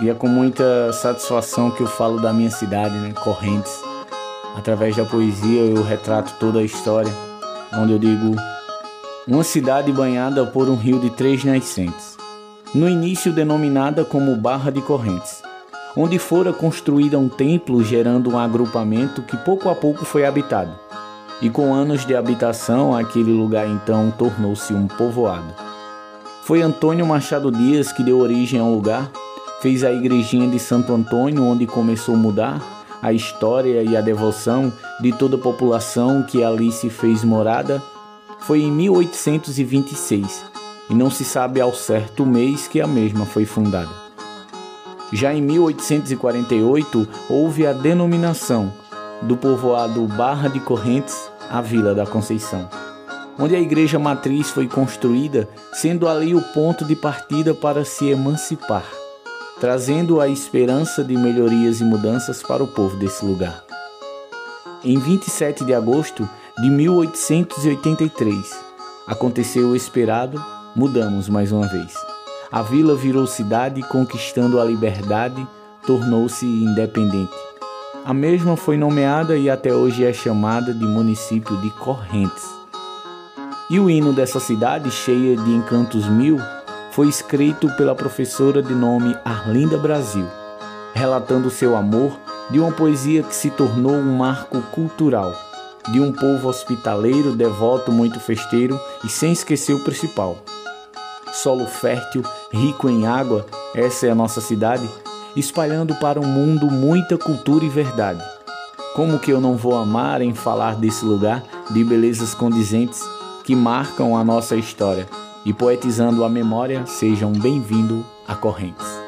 E é com muita satisfação que eu falo da minha cidade, né, Correntes. Através da poesia eu retrato toda a história, onde eu digo uma cidade banhada por um rio de três nascentes, no início denominada como Barra de Correntes, onde fora construída um templo gerando um agrupamento que pouco a pouco foi habitado. E com anos de habitação, aquele lugar então tornou-se um povoado. Foi Antônio Machado Dias que deu origem ao lugar, fez a igrejinha de Santo Antônio, onde começou a mudar a história e a devoção de toda a população que ali se fez morada. Foi em 1826 e não se sabe ao certo o mês que a mesma foi fundada. Já em 1848 houve a denominação do povoado Barra de Correntes à Vila da Conceição, onde a igreja matriz foi construída, sendo ali o ponto de partida para se emancipar, trazendo a esperança de melhorias e mudanças para o povo desse lugar. Em 27 de agosto de 1883, aconteceu o esperado, mudamos mais uma vez. A vila virou cidade, conquistando a liberdade, tornou-se independente. A mesma foi nomeada e até hoje é chamada de município de Correntes. E o hino dessa cidade, cheia de encantos mil, foi escrito pela professora de nome Arlinda Brasil, relatando seu amor de uma poesia que se tornou um marco cultural, de um povo hospitaleiro, devoto, muito festeiro e sem esquecer o principal. Solo fértil, rico em água, essa é a nossa cidade, espalhando para o mundo muita cultura e verdade. Como que eu não vou amar em falar desse lugar de belezas condizentes que marcam a nossa história e poetizando a memória, sejam bem-vindos a Correntes.